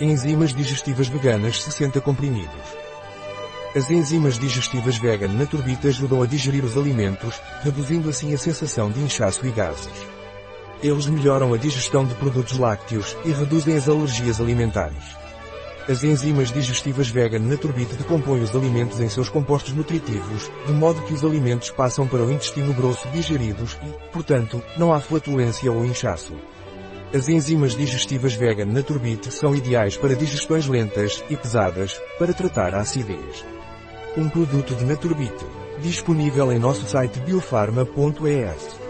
Enzimas digestivas veganas 60 comprimidos. As enzimas digestivas vegan na turbita ajudam a digerir os alimentos, reduzindo assim a sensação de inchaço e gases. Eles melhoram a digestão de produtos lácteos e reduzem as alergias alimentares. As enzimas digestivas vegan na turbite decompõem os alimentos em seus compostos nutritivos, de modo que os alimentos passam para o intestino grosso digeridos e, portanto, não há flatulência ou inchaço. As enzimas digestivas vegan na turbite são ideais para digestões lentas e pesadas, para tratar a acidez. Um produto de Naturbite, disponível em nosso site biofarma.es.